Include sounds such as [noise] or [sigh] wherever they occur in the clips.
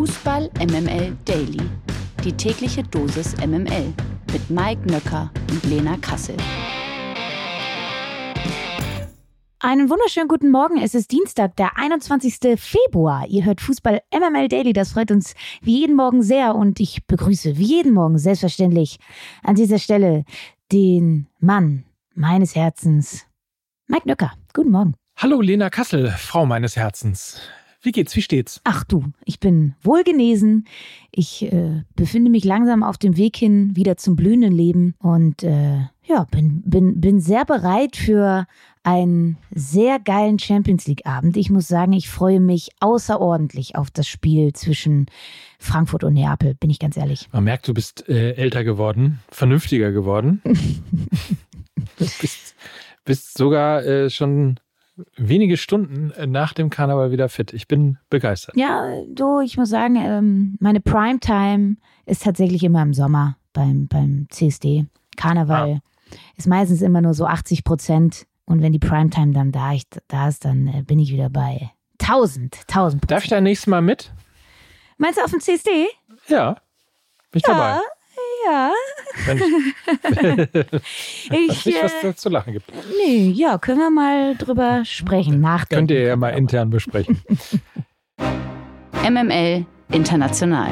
Fußball MML Daily. Die tägliche Dosis MML mit Mike Nöcker und Lena Kassel. Einen wunderschönen guten Morgen. Es ist Dienstag, der 21. Februar. Ihr hört Fußball MML Daily. Das freut uns wie jeden Morgen sehr. Und ich begrüße wie jeden Morgen selbstverständlich an dieser Stelle den Mann meines Herzens, Mike Nöcker. Guten Morgen. Hallo Lena Kassel, Frau meines Herzens. Wie geht's? Wie steht's? Ach du, ich bin wohlgenesen. Ich äh, befinde mich langsam auf dem Weg hin wieder zum blühenden Leben und äh, ja, bin, bin, bin sehr bereit für einen sehr geilen Champions League Abend. Ich muss sagen, ich freue mich außerordentlich auf das Spiel zwischen Frankfurt und Neapel, bin ich ganz ehrlich. Man merkt, du bist äh, älter geworden, vernünftiger geworden. [laughs] [laughs] du bist, bist sogar äh, schon wenige Stunden nach dem Karneval wieder fit. Ich bin begeistert. Ja, du, ich muss sagen, ähm, meine Primetime ist tatsächlich immer im Sommer beim, beim CSD. Karneval ah. ist meistens immer nur so 80 Prozent. Und wenn die Primetime dann da, ich, da ist, dann äh, bin ich wieder bei 1000, 1000 Prozent. Darf ich da nächstes Mal mit? Meinst du auf dem CSD? Ja, bin ich ja. dabei. Ja. ich, [laughs] nicht, was da zu lachen gibt. Nee, ja, können wir mal drüber sprechen, nachdenken. Könnt ihr ja mal intern besprechen. [laughs] MML International.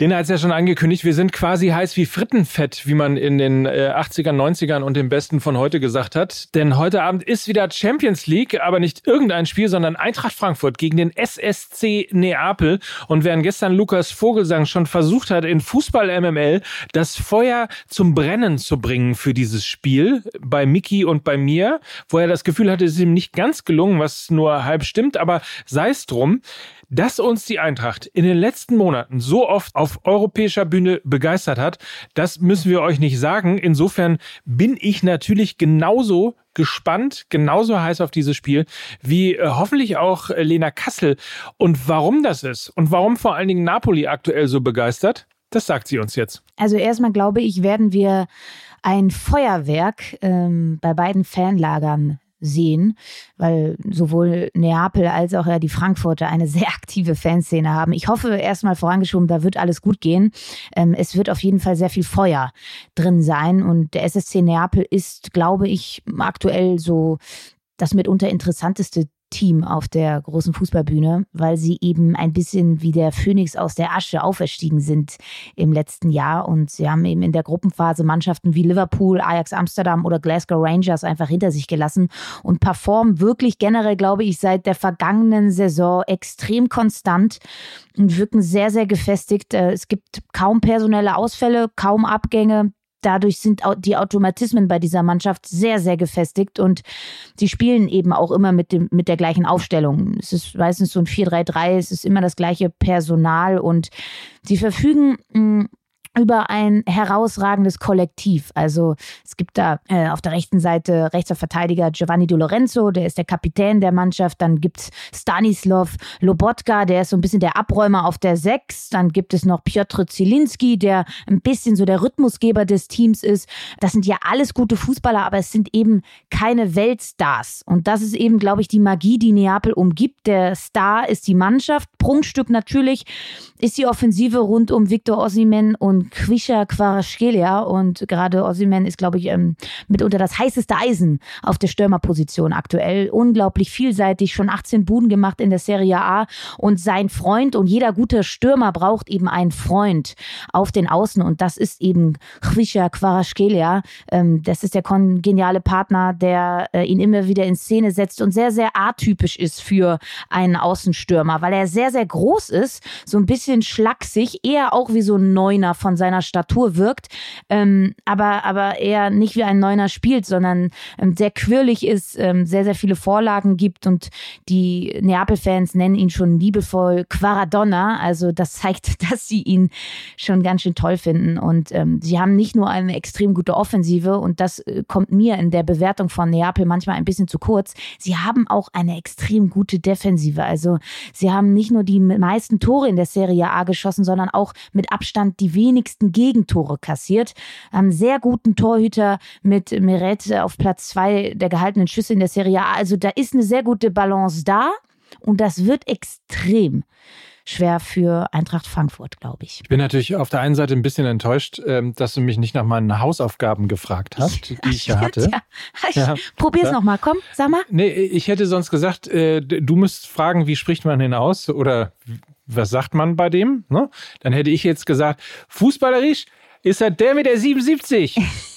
Lena hat es ja schon angekündigt, wir sind quasi heiß wie Frittenfett, wie man in den äh, 80ern, 90ern und dem Besten von heute gesagt hat. Denn heute Abend ist wieder Champions League, aber nicht irgendein Spiel, sondern Eintracht Frankfurt gegen den SSC Neapel. Und während gestern Lukas Vogelsang schon versucht hat, in Fußball MML das Feuer zum Brennen zu bringen für dieses Spiel, bei Miki und bei mir, wo er das Gefühl hatte, es ist ihm nicht ganz gelungen, was nur halb stimmt, aber sei es drum. Dass uns die Eintracht in den letzten Monaten so oft auf europäischer Bühne begeistert hat, das müssen wir euch nicht sagen. Insofern bin ich natürlich genauso gespannt, genauso heiß auf dieses Spiel wie äh, hoffentlich auch äh, Lena Kassel. Und warum das ist und warum vor allen Dingen Napoli aktuell so begeistert, das sagt sie uns jetzt. Also erstmal glaube ich, werden wir ein Feuerwerk ähm, bei beiden Fanlagern sehen, weil sowohl Neapel als auch ja die Frankfurter eine [laughs] sehr aktive Fanszene haben. Ich hoffe erstmal vorangeschoben, da wird alles gut gehen. Ähm, es wird auf jeden Fall sehr viel Feuer drin sein und der SSC Neapel ist, glaube ich, aktuell so das mitunter interessanteste Team auf der großen Fußballbühne, weil sie eben ein bisschen wie der Phönix aus der Asche auferstiegen sind im letzten Jahr. Und sie haben eben in der Gruppenphase Mannschaften wie Liverpool, Ajax Amsterdam oder Glasgow Rangers einfach hinter sich gelassen und performen wirklich generell, glaube ich, seit der vergangenen Saison extrem konstant und wirken sehr, sehr gefestigt. Äh, es gibt kaum personelle Ausfälle, kaum Abgänge dadurch sind die Automatismen bei dieser Mannschaft sehr, sehr gefestigt und sie spielen eben auch immer mit, dem, mit der gleichen Aufstellung. Es ist meistens so ein 4-3-3, es ist immer das gleiche Personal und sie verfügen hm, über ein herausragendes Kollektiv. Also es gibt da äh, auf der rechten Seite rechter Verteidiger Giovanni Di Lorenzo, der ist der Kapitän der Mannschaft. Dann gibt es Stanislav Lobotka, der ist so ein bisschen der Abräumer auf der Sechs. Dann gibt es noch Piotr Zielinski, der ein bisschen so der Rhythmusgeber des Teams ist. Das sind ja alles gute Fußballer, aber es sind eben keine Weltstars. Und das ist eben, glaube ich, die Magie, die Neapel umgibt. Der Star ist die Mannschaft. Prunkstück natürlich ist die Offensive rund um Viktor Osimhen und Quisha Quaraskelia und gerade Ossiman ist, glaube ich, ähm, mitunter das heißeste Eisen auf der Stürmerposition aktuell. Unglaublich vielseitig, schon 18 Buden gemacht in der Serie A und sein Freund und jeder gute Stürmer braucht eben einen Freund auf den Außen und das ist eben Quisha Quaraskelia. Ähm, das ist der kongeniale Partner, der äh, ihn immer wieder in Szene setzt und sehr, sehr atypisch ist für einen Außenstürmer, weil er sehr, sehr groß ist, so ein bisschen schlaksig, eher auch wie so ein Neuner von seiner Statur wirkt, ähm, aber, aber eher nicht wie ein Neuner spielt, sondern ähm, sehr quirlig ist, ähm, sehr, sehr viele Vorlagen gibt und die Neapel-Fans nennen ihn schon liebevoll Quaradonna. Also das zeigt, [laughs] dass sie ihn schon ganz schön toll finden. Und ähm, sie haben nicht nur eine extrem gute Offensive und das äh, kommt mir in der Bewertung von Neapel manchmal ein bisschen zu kurz. Sie haben auch eine extrem gute Defensive. Also sie haben nicht nur die meisten Tore in der Serie A geschossen, sondern auch mit Abstand die wenigsten wenigsten Gegentore kassiert. Haben sehr guten Torhüter mit Meret auf Platz zwei der gehaltenen Schüsse in der Serie A. Also da ist eine sehr gute Balance da. Und das wird extrem schwer für Eintracht Frankfurt, glaube ich. Ich bin natürlich auf der einen Seite ein bisschen enttäuscht, ähm, dass du mich nicht nach meinen Hausaufgaben gefragt hast, die ich ja [laughs] hatte. Ja, ich ja. Probier's ja. nochmal, komm, sag mal. Nee, ich hätte sonst gesagt, äh, du müsst fragen, wie spricht man den aus oder was sagt man bei dem? Ne? Dann hätte ich jetzt gesagt, fußballerisch ist er der mit der 77. [laughs]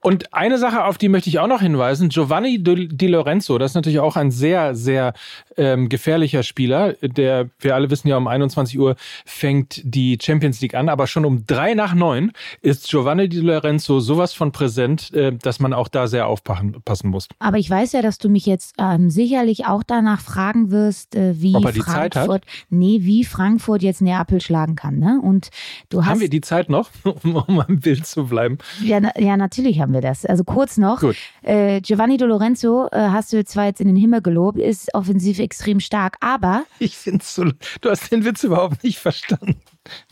Und eine Sache, auf die möchte ich auch noch hinweisen, Giovanni Di Lorenzo, das ist natürlich auch ein sehr, sehr ähm, gefährlicher Spieler. Der, wir alle wissen ja, um 21 Uhr fängt die Champions League an, aber schon um drei nach neun ist Giovanni Di Lorenzo sowas von präsent, äh, dass man auch da sehr aufpassen muss. Aber ich weiß ja, dass du mich jetzt ähm, sicherlich auch danach fragen wirst, äh, wie Frankfurt, nee, wie Frankfurt jetzt Neapel schlagen kann. Ne? Und du hast, Haben wir die Zeit noch, um, [laughs] um am Bild zu bleiben? Ja, ja, natürlich haben wir das. Also kurz noch. Äh, Giovanni Di Lorenzo äh, hast du zwar jetzt in den Himmel gelobt, ist offensiv extrem stark, aber. Ich finde so. Du hast den Witz überhaupt nicht verstanden.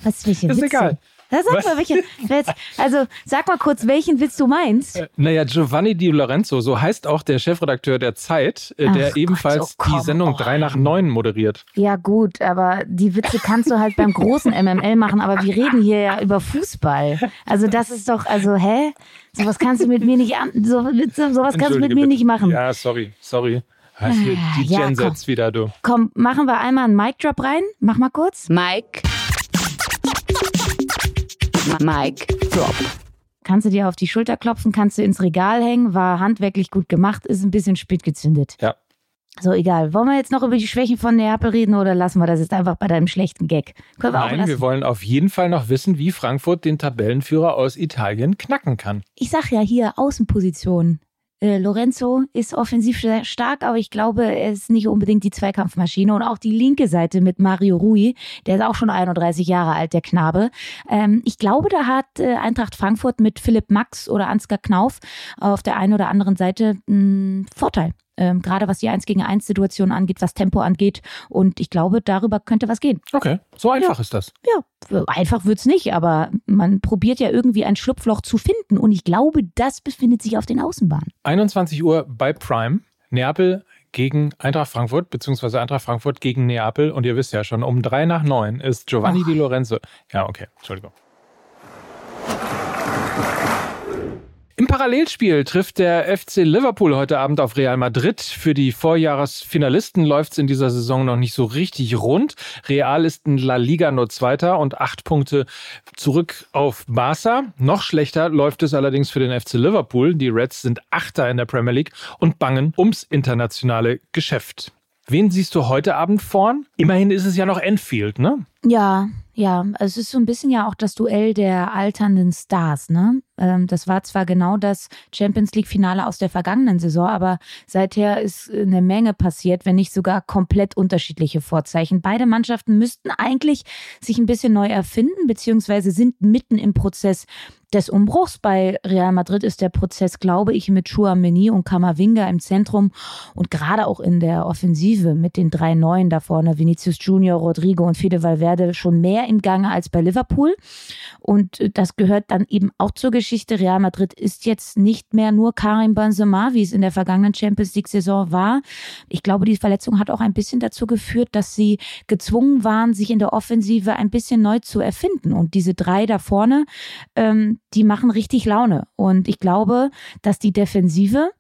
Was Ist Witze? egal. Na, sag mal, welchen. Also sag mal kurz, welchen Witz du meinst. Äh, naja, Giovanni Di Lorenzo, so heißt auch der Chefredakteur der Zeit, äh, der Ach ebenfalls Gott, oh, die Sendung komm, 3 nach 9 moderiert. Ja, gut, aber die Witze kannst du halt beim großen MML machen, aber wir reden hier ja über Fußball. Also das ist doch, also, hä? Sowas kannst du mit mir nicht an, so, Witze, sowas kannst du mit mir bitte. nicht machen. Ja, sorry, sorry. Ah, hier, die Ja, Gen komm. Z wieder, du. Komm, machen wir einmal einen Mic-Drop rein. Mach mal kurz. Mike. Mike Drop. Kannst du dir auf die Schulter klopfen, kannst du ins Regal hängen, war handwerklich gut gemacht, ist ein bisschen spät gezündet. Ja. So, egal. Wollen wir jetzt noch über die Schwächen von Neapel reden oder lassen wir das jetzt einfach bei deinem schlechten Gag? Können wir auch Nein, wir wollen auf jeden Fall noch wissen, wie Frankfurt den Tabellenführer aus Italien knacken kann. Ich sag ja hier Außenposition. Äh, Lorenzo ist offensiv stark, aber ich glaube, er ist nicht unbedingt die Zweikampfmaschine. Und auch die linke Seite mit Mario Rui, der ist auch schon 31 Jahre alt, der Knabe. Ähm, ich glaube, da hat äh, Eintracht Frankfurt mit Philipp Max oder Ansgar Knauf auf der einen oder anderen Seite einen Vorteil. Ähm, gerade was die 1 gegen 1 Situation angeht, was Tempo angeht. Und ich glaube, darüber könnte was gehen. Okay, so einfach ist das. Ja, einfach wird's nicht, aber man probiert ja irgendwie ein Schlupfloch zu finden. Und ich glaube, das befindet sich auf den Außenbahnen. 21 Uhr bei Prime. Neapel gegen Eintracht Frankfurt, beziehungsweise Eintracht Frankfurt gegen Neapel. Und ihr wisst ja schon, um drei nach neun ist Giovanni Och. Di Lorenzo. Ja, okay, Entschuldigung. Im Parallelspiel trifft der FC Liverpool heute Abend auf Real Madrid. Für die Vorjahresfinalisten läuft es in dieser Saison noch nicht so richtig rund. Real ist in La Liga nur Zweiter und acht Punkte zurück auf Barca. Noch schlechter läuft es allerdings für den FC Liverpool. Die Reds sind Achter in der Premier League und bangen ums internationale Geschäft. Wen siehst du heute Abend vorn? Immerhin ist es ja noch Enfield, ne? Ja, ja, es ist so ein bisschen ja auch das Duell der alternden Stars, ne? Ähm, das war zwar genau das Champions League-Finale aus der vergangenen Saison, aber seither ist eine Menge passiert, wenn nicht sogar komplett unterschiedliche Vorzeichen. Beide Mannschaften müssten eigentlich sich ein bisschen neu erfinden, beziehungsweise sind mitten im Prozess des Umbruchs. Bei Real Madrid ist der Prozess, glaube ich, mit Chouameni und Kamavinga im Zentrum und gerade auch in der Offensive mit den drei Neuen da vorne, Vinicius Junior, Rodrigo und Fede Valverde, schon mehr im Gange als bei Liverpool. Und äh, das gehört dann eben auch zur Geschichte. Real Madrid ist jetzt nicht mehr nur Karim Benzema, wie es in der vergangenen Champions League-Saison war. Ich glaube, die Verletzung hat auch ein bisschen dazu geführt, dass sie gezwungen waren, sich in der Offensive ein bisschen neu zu erfinden. Und diese drei da vorne, ähm, die machen richtig Laune. Und ich glaube, dass die Defensive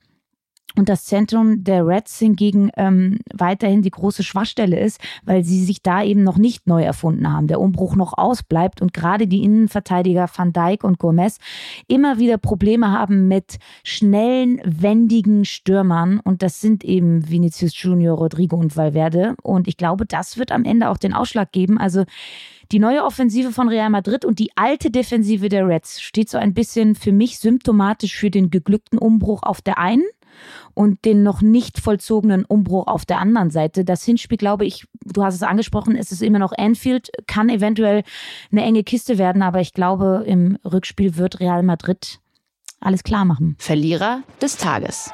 und das Zentrum der Reds hingegen ähm, weiterhin die große Schwachstelle ist, weil sie sich da eben noch nicht neu erfunden haben. Der Umbruch noch ausbleibt und gerade die Innenverteidiger Van Dijk und Gomez immer wieder Probleme haben mit schnellen, wendigen Stürmern. Und das sind eben Vinicius Junior, Rodrigo und Valverde. Und ich glaube, das wird am Ende auch den Ausschlag geben. Also die neue Offensive von Real Madrid und die alte Defensive der Reds steht so ein bisschen für mich symptomatisch für den geglückten Umbruch auf der einen und den noch nicht vollzogenen Umbruch auf der anderen Seite. Das Hinspiel, glaube ich, du hast es angesprochen, es ist immer noch Anfield, kann eventuell eine enge Kiste werden, aber ich glaube, im Rückspiel wird Real Madrid alles klar machen. Verlierer des Tages.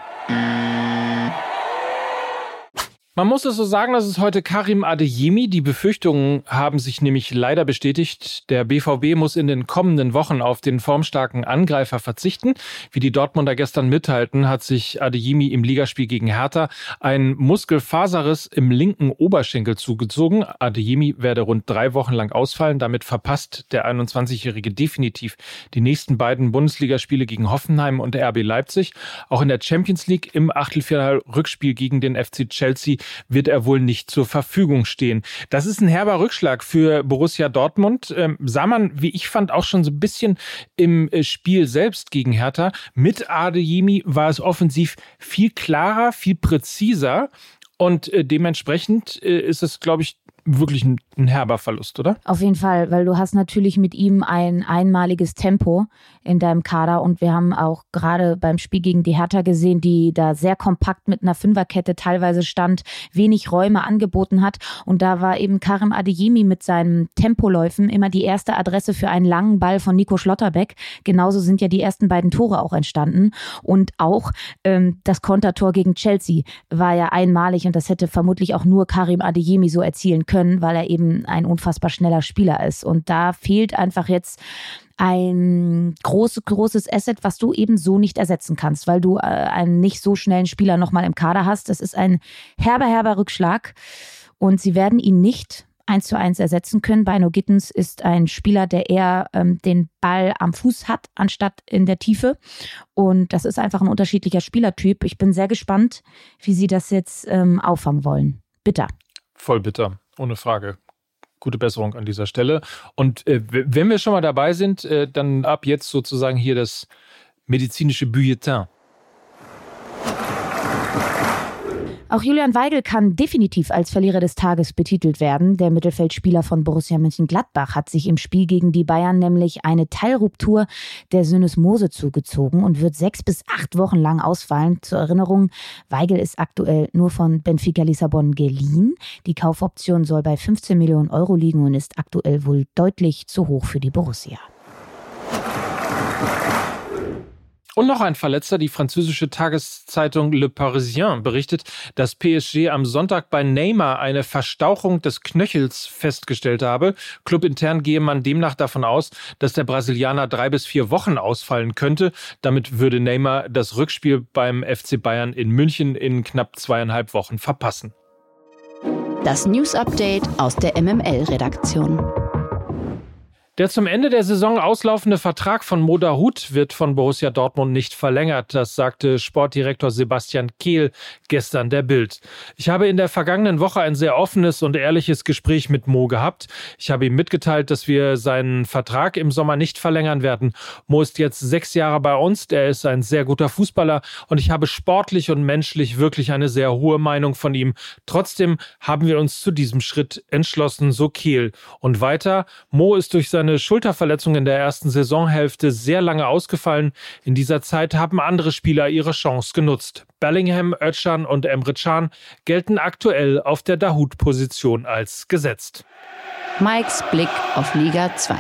Man muss es so sagen, dass es heute Karim Adeyemi. Die Befürchtungen haben sich nämlich leider bestätigt. Der BVB muss in den kommenden Wochen auf den formstarken Angreifer verzichten. Wie die Dortmunder gestern mitteilten, hat sich Adeyemi im Ligaspiel gegen Hertha ein Muskelfaserriss im linken Oberschenkel zugezogen. Adeyemi werde rund drei Wochen lang ausfallen. Damit verpasst der 21-Jährige definitiv die nächsten beiden Bundesligaspiele gegen Hoffenheim und RB Leipzig. Auch in der Champions League im Achtelfinal-Rückspiel gegen den FC Chelsea wird er wohl nicht zur Verfügung stehen. Das ist ein herber Rückschlag für Borussia Dortmund. Ähm, sah man, wie ich fand, auch schon so ein bisschen im äh, Spiel selbst gegen Hertha. Mit Adeyemi war es offensiv viel klarer, viel präziser. Und äh, dementsprechend äh, ist es, glaube ich, wirklich ein, ein, herber Verlust, oder? Auf jeden Fall, weil du hast natürlich mit ihm ein einmaliges Tempo in deinem Kader und wir haben auch gerade beim Spiel gegen die Hertha gesehen, die da sehr kompakt mit einer Fünferkette teilweise stand, wenig Räume angeboten hat und da war eben Karim Adeyemi mit seinen Tempoläufen immer die erste Adresse für einen langen Ball von Nico Schlotterbeck. Genauso sind ja die ersten beiden Tore auch entstanden und auch ähm, das Kontertor gegen Chelsea war ja einmalig und das hätte vermutlich auch nur Karim Adeyemi so erzielen können können, weil er eben ein unfassbar schneller Spieler ist. Und da fehlt einfach jetzt ein großes, großes Asset, was du eben so nicht ersetzen kannst, weil du äh, einen nicht so schnellen Spieler nochmal im Kader hast. Das ist ein herber, herber Rückschlag. Und sie werden ihn nicht eins zu eins ersetzen können. Bino Gittens ist ein Spieler, der eher ähm, den Ball am Fuß hat, anstatt in der Tiefe. Und das ist einfach ein unterschiedlicher Spielertyp. Ich bin sehr gespannt, wie sie das jetzt ähm, auffangen wollen. Bitter. Voll bitter. Ohne Frage. Gute Besserung an dieser Stelle. Und äh, wenn wir schon mal dabei sind, äh, dann ab jetzt sozusagen hier das medizinische Bulletin. Auch Julian Weigel kann definitiv als Verlierer des Tages betitelt werden. Der Mittelfeldspieler von Borussia Mönchengladbach hat sich im Spiel gegen die Bayern nämlich eine Teilruptur der Synesmose zugezogen und wird sechs bis acht Wochen lang ausfallen. Zur Erinnerung, Weigel ist aktuell nur von Benfica Lissabon geliehen. Die Kaufoption soll bei 15 Millionen Euro liegen und ist aktuell wohl deutlich zu hoch für die Borussia. Und noch ein Verletzter. Die französische Tageszeitung Le Parisien berichtet, dass PSG am Sonntag bei Neymar eine Verstauchung des Knöchels festgestellt habe. Clubintern gehe man demnach davon aus, dass der Brasilianer drei bis vier Wochen ausfallen könnte. Damit würde Neymar das Rückspiel beim FC Bayern in München in knapp zweieinhalb Wochen verpassen. Das News Update aus der MML-Redaktion. Der zum Ende der Saison auslaufende Vertrag von Moda Hut wird von Borussia Dortmund nicht verlängert. Das sagte Sportdirektor Sebastian Kehl gestern der Bild. Ich habe in der vergangenen Woche ein sehr offenes und ehrliches Gespräch mit Mo gehabt. Ich habe ihm mitgeteilt, dass wir seinen Vertrag im Sommer nicht verlängern werden. Mo ist jetzt sechs Jahre bei uns. Er ist ein sehr guter Fußballer und ich habe sportlich und menschlich wirklich eine sehr hohe Meinung von ihm. Trotzdem haben wir uns zu diesem Schritt entschlossen, so Kehl. Und weiter, Mo ist durch seine seine Schulterverletzung in der ersten Saisonhälfte sehr lange ausgefallen. In dieser Zeit haben andere Spieler ihre Chance genutzt. Bellingham, Özcan und Emre Can gelten aktuell auf der Dahut-Position als gesetzt. Mikes Blick auf Liga 2.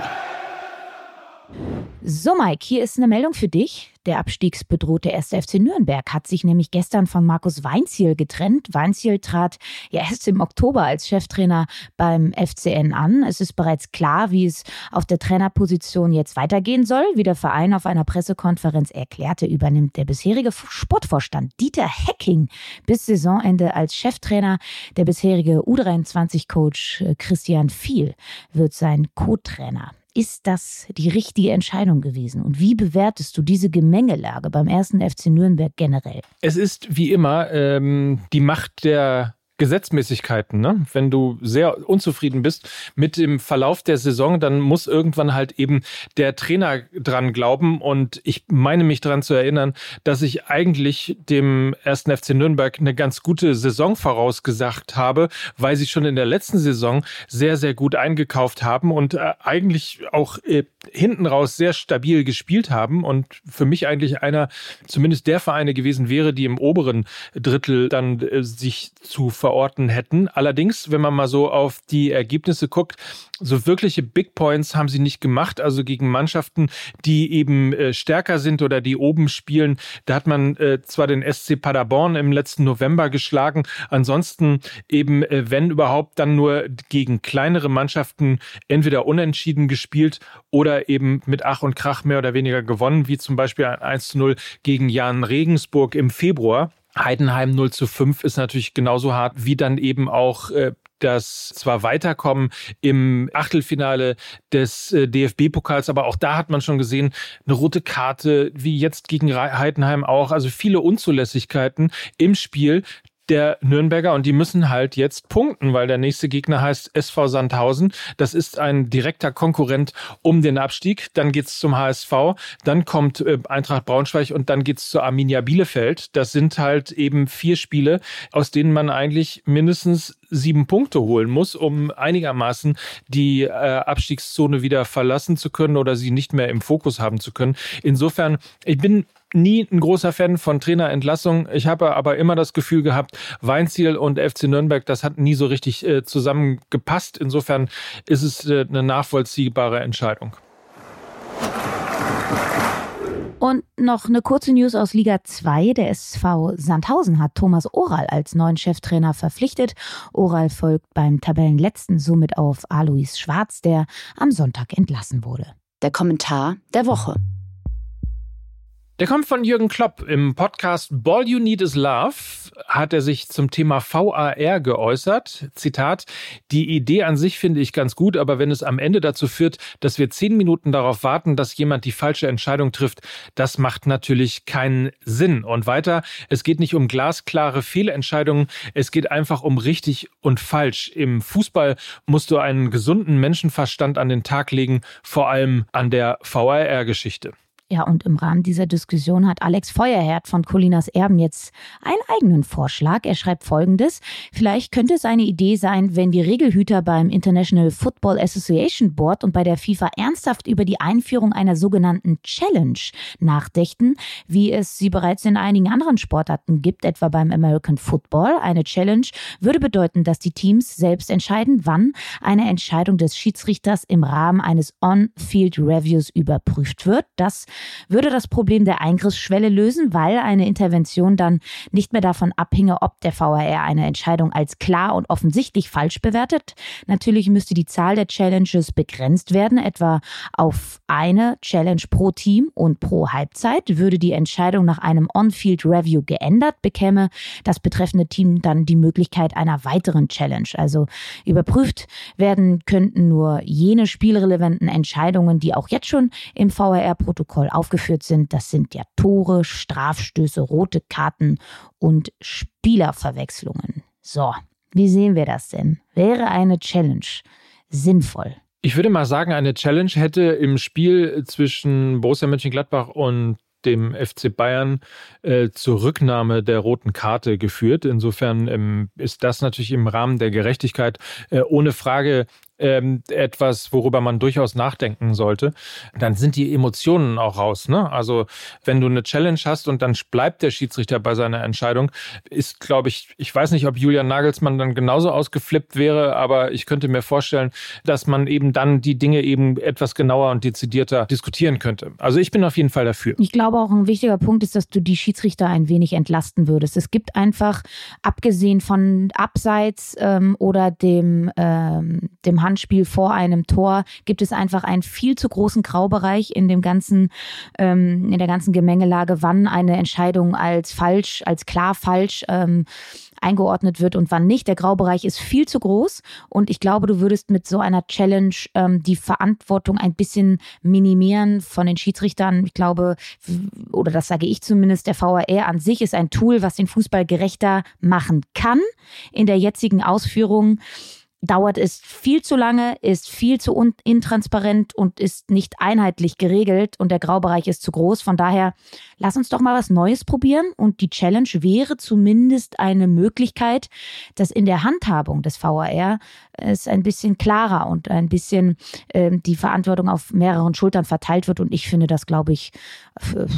So, Mike, hier ist eine Meldung für dich. Der abstiegsbedrohte 1. FC Nürnberg hat sich nämlich gestern von Markus Weinziel getrennt. Weinziel trat ja erst im Oktober als Cheftrainer beim FCN an. Es ist bereits klar, wie es auf der Trainerposition jetzt weitergehen soll. Wie der Verein auf einer Pressekonferenz erklärte, übernimmt der bisherige Sportvorstand Dieter Hecking bis Saisonende als Cheftrainer. Der bisherige U23-Coach äh, Christian Viel wird sein Co-Trainer ist das die richtige Entscheidung gewesen? Und wie bewertest du diese Gemengelage beim ersten FC Nürnberg generell? Es ist wie immer ähm, die Macht der Gesetzmäßigkeiten. Ne? Wenn du sehr unzufrieden bist mit dem Verlauf der Saison, dann muss irgendwann halt eben der Trainer dran glauben. Und ich meine mich daran zu erinnern, dass ich eigentlich dem ersten FC Nürnberg eine ganz gute Saison vorausgesagt habe, weil sie schon in der letzten Saison sehr, sehr gut eingekauft haben und äh, eigentlich auch äh, hinten raus sehr stabil gespielt haben und für mich eigentlich einer zumindest der Vereine gewesen wäre, die im oberen Drittel dann äh, sich zu verorten hätten. Allerdings, wenn man mal so auf die Ergebnisse guckt, so wirkliche Big Points haben sie nicht gemacht. Also gegen Mannschaften, die eben äh, stärker sind oder die oben spielen. Da hat man äh, zwar den SC Paderborn im letzten November geschlagen. Ansonsten eben, äh, wenn überhaupt, dann nur gegen kleinere Mannschaften entweder unentschieden gespielt oder eben mit Ach und Krach mehr oder weniger gewonnen, wie zum Beispiel ein 1 zu 0 gegen Jan Regensburg im Februar. Heidenheim 0 zu 5 ist natürlich genauso hart wie dann eben auch äh, das zwar weiterkommen im Achtelfinale des äh, DFB-Pokals, aber auch da hat man schon gesehen, eine rote Karte, wie jetzt gegen Heidenheim auch, also viele Unzulässigkeiten im Spiel der Nürnberger und die müssen halt jetzt punkten, weil der nächste Gegner heißt SV Sandhausen. Das ist ein direkter Konkurrent um den Abstieg. Dann geht's zum HSV, dann kommt äh, Eintracht Braunschweig und dann geht's zur Arminia Bielefeld. Das sind halt eben vier Spiele, aus denen man eigentlich mindestens sieben Punkte holen muss, um einigermaßen die äh, Abstiegszone wieder verlassen zu können oder sie nicht mehr im Fokus haben zu können. Insofern, ich bin nie ein großer Fan von Trainerentlassung. Ich habe aber immer das Gefühl gehabt, Weinziel und FC Nürnberg, das hat nie so richtig äh, zusammengepasst. Insofern ist es äh, eine nachvollziehbare Entscheidung. Und noch eine kurze News aus Liga 2. Der SV Sandhausen hat Thomas Oral als neuen Cheftrainer verpflichtet. Oral folgt beim Tabellenletzten somit auf Alois Schwarz, der am Sonntag entlassen wurde. Der Kommentar der Woche. Der kommt von Jürgen Klopp. Im Podcast Ball You Need Is Love hat er sich zum Thema VAR geäußert. Zitat, die Idee an sich finde ich ganz gut, aber wenn es am Ende dazu führt, dass wir zehn Minuten darauf warten, dass jemand die falsche Entscheidung trifft, das macht natürlich keinen Sinn. Und weiter, es geht nicht um glasklare Fehlentscheidungen, es geht einfach um richtig und falsch. Im Fußball musst du einen gesunden Menschenverstand an den Tag legen, vor allem an der VAR-Geschichte. Ja, und im Rahmen dieser Diskussion hat Alex Feuerherd von Colinas Erben jetzt einen eigenen Vorschlag. Er schreibt folgendes. Vielleicht könnte es eine Idee sein, wenn die Regelhüter beim International Football Association Board und bei der FIFA ernsthaft über die Einführung einer sogenannten Challenge nachdächten, wie es sie bereits in einigen anderen Sportarten gibt, etwa beim American Football. Eine Challenge würde bedeuten, dass die Teams selbst entscheiden, wann eine Entscheidung des Schiedsrichters im Rahmen eines On-Field Reviews überprüft wird. Das würde das Problem der Eingriffsschwelle lösen, weil eine Intervention dann nicht mehr davon abhinge, ob der VAR eine Entscheidung als klar und offensichtlich falsch bewertet. Natürlich müsste die Zahl der Challenges begrenzt werden, etwa auf eine Challenge pro Team und pro Halbzeit. Würde die Entscheidung nach einem On-Field Review geändert, bekäme das betreffende Team dann die Möglichkeit einer weiteren Challenge. Also überprüft werden könnten nur jene spielrelevanten Entscheidungen, die auch jetzt schon im VAR-Protokoll Protokoll aufgeführt sind. Das sind ja Tore, Strafstöße, rote Karten und Spielerverwechslungen. So, wie sehen wir das denn? Wäre eine Challenge sinnvoll? Ich würde mal sagen, eine Challenge hätte im Spiel zwischen Borussia Mönchengladbach und dem FC Bayern äh, zur Rücknahme der roten Karte geführt. Insofern ähm, ist das natürlich im Rahmen der Gerechtigkeit äh, ohne Frage ähm, etwas, worüber man durchaus nachdenken sollte, dann sind die Emotionen auch raus. Ne? Also wenn du eine Challenge hast und dann bleibt der Schiedsrichter bei seiner Entscheidung, ist, glaube ich, ich weiß nicht, ob Julian Nagelsmann dann genauso ausgeflippt wäre, aber ich könnte mir vorstellen, dass man eben dann die Dinge eben etwas genauer und dezidierter diskutieren könnte. Also ich bin auf jeden Fall dafür. Ich glaube auch ein wichtiger Punkt ist, dass du die Schiedsrichter ein wenig entlasten würdest. Es gibt einfach, abgesehen von Abseits ähm, oder dem, ähm, dem Handspiel vor einem Tor gibt es einfach einen viel zu großen Graubereich in dem ganzen, ähm, in der ganzen Gemengelage, wann eine Entscheidung als falsch, als klar falsch ähm, eingeordnet wird und wann nicht. Der Graubereich ist viel zu groß und ich glaube, du würdest mit so einer Challenge ähm, die Verantwortung ein bisschen minimieren von den Schiedsrichtern. Ich glaube, oder das sage ich zumindest, der VAR an sich ist ein Tool, was den Fußball gerechter machen kann. In der jetzigen Ausführung dauert es viel zu lange, ist viel zu intransparent und ist nicht einheitlich geregelt und der Graubereich ist zu groß. Von daher, lass uns doch mal was Neues probieren und die Challenge wäre zumindest eine Möglichkeit, dass in der Handhabung des VAR es ein bisschen klarer und ein bisschen äh, die Verantwortung auf mehreren Schultern verteilt wird und ich finde das, glaube ich,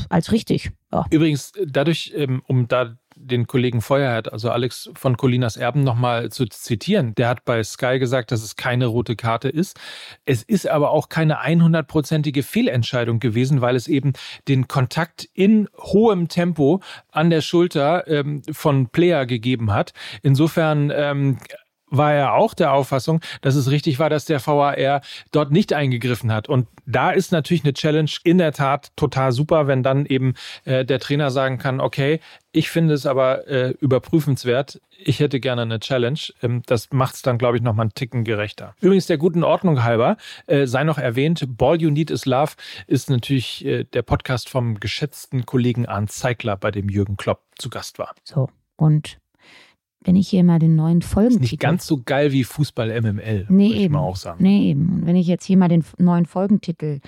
als richtig. Ja. Übrigens, dadurch, ähm, um da den Kollegen Feuerherd, also Alex von Colinas Erben, nochmal zu zitieren. Der hat bei Sky gesagt, dass es keine rote Karte ist. Es ist aber auch keine 100-prozentige Fehlentscheidung gewesen, weil es eben den Kontakt in hohem Tempo an der Schulter ähm, von Player gegeben hat. Insofern ähm, war er auch der Auffassung, dass es richtig war, dass der VAR dort nicht eingegriffen hat. Und da ist natürlich eine Challenge in der Tat total super, wenn dann eben äh, der Trainer sagen kann, okay, ich finde es aber äh, überprüfenswert. Ich hätte gerne eine Challenge. Ähm, das macht es dann, glaube ich, noch mal einen Ticken gerechter. Übrigens der guten Ordnung halber äh, sei noch erwähnt, Ball You Need Is Love ist natürlich äh, der Podcast vom geschätzten Kollegen Arndt Zeigler, bei dem Jürgen Klopp zu Gast war. So, und wenn ich hier mal den neuen Folgentitel. Ist nicht ganz so geil wie Fußball MML, nee, würde ich mal auch sagen. Nee, eben. Und wenn ich jetzt hier mal den neuen Folgentitel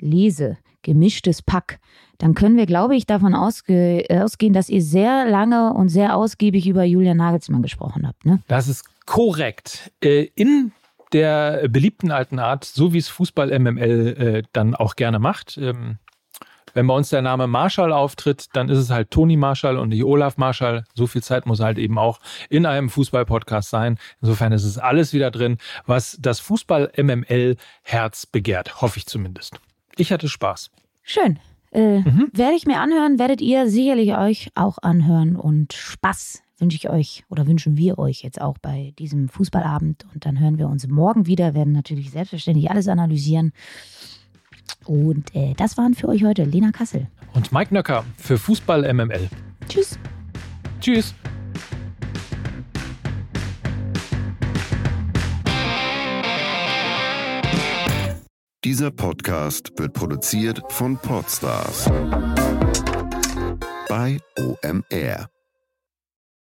lese, gemischtes Pack, dann können wir, glaube ich, davon ausge ausgehen, dass ihr sehr lange und sehr ausgiebig über Julian Nagelsmann gesprochen habt. Ne? Das ist korrekt. Äh, in der beliebten alten Art, so wie es Fußball MML äh, dann auch gerne macht. Wenn bei uns der Name Marshall auftritt, dann ist es halt Toni Marshall und nicht Olaf Marshall. So viel Zeit muss halt eben auch in einem Fußball-Podcast sein. Insofern ist es alles wieder drin, was das Fußball-MML-Herz begehrt. Hoffe ich zumindest. Ich hatte Spaß. Schön. Äh, mhm. Werde ich mir anhören, werdet ihr sicherlich euch auch anhören und Spaß wünsche ich euch oder wünschen wir euch jetzt auch bei diesem Fußballabend und dann hören wir uns morgen wieder, werden natürlich selbstverständlich alles analysieren und äh, das waren für euch heute Lena Kassel. Und Mike Nöcker für Fußball MML. Tschüss. Tschüss. Dieser Podcast wird produziert von Podstars bei OMR.